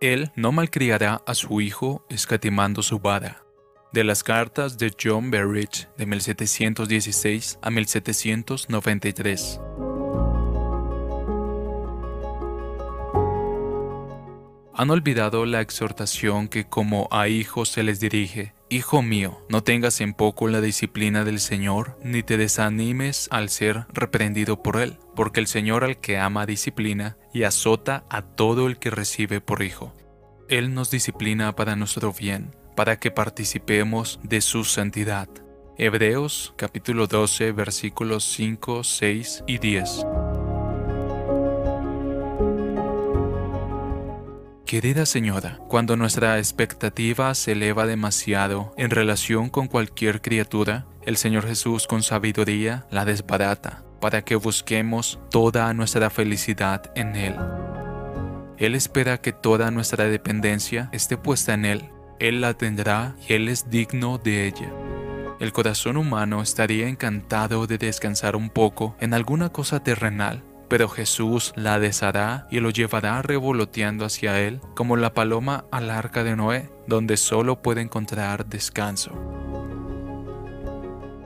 Él no malcriará a su hijo escatimando su vara. De las cartas de John Berridge de 1716 a 1793. Han olvidado la exhortación que como a hijos se les dirige. Hijo mío, no tengas en poco la disciplina del Señor, ni te desanimes al ser reprendido por Él, porque el Señor al que ama disciplina y azota a todo el que recibe por hijo. Él nos disciplina para nuestro bien, para que participemos de su santidad. Hebreos capítulo 12 versículos 5, 6 y 10. Querida señora, cuando nuestra expectativa se eleva demasiado en relación con cualquier criatura, el Señor Jesús con sabiduría la desbarata para que busquemos toda nuestra felicidad en Él. Él espera que toda nuestra dependencia esté puesta en Él. Él la tendrá y Él es digno de ella. El corazón humano estaría encantado de descansar un poco en alguna cosa terrenal pero Jesús la deshará y lo llevará revoloteando hacia él como la paloma al arca de Noé, donde solo puede encontrar descanso.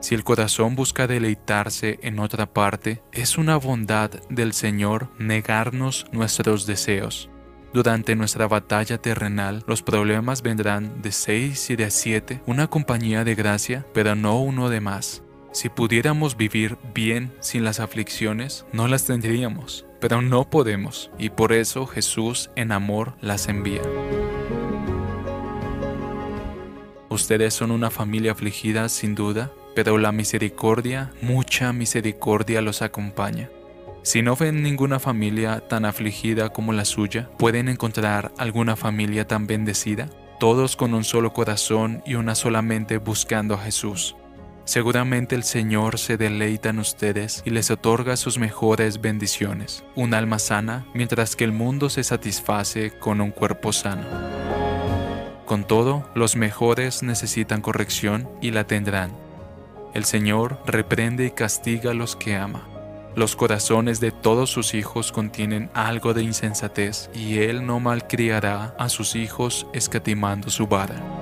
Si el corazón busca deleitarse en otra parte, es una bondad del Señor negarnos nuestros deseos. Durante nuestra batalla terrenal, los problemas vendrán de seis y de siete, una compañía de gracia, pero no uno de más. Si pudiéramos vivir bien sin las aflicciones, no las tendríamos, pero no podemos, y por eso Jesús en amor las envía. Ustedes son una familia afligida sin duda, pero la misericordia, mucha misericordia los acompaña. Si no ven ninguna familia tan afligida como la suya, ¿pueden encontrar alguna familia tan bendecida? Todos con un solo corazón y una sola mente buscando a Jesús. Seguramente el Señor se deleita en ustedes y les otorga sus mejores bendiciones, un alma sana, mientras que el mundo se satisface con un cuerpo sano. Con todo, los mejores necesitan corrección y la tendrán. El Señor reprende y castiga a los que ama. Los corazones de todos sus hijos contienen algo de insensatez y Él no malcriará a sus hijos escatimando su vara.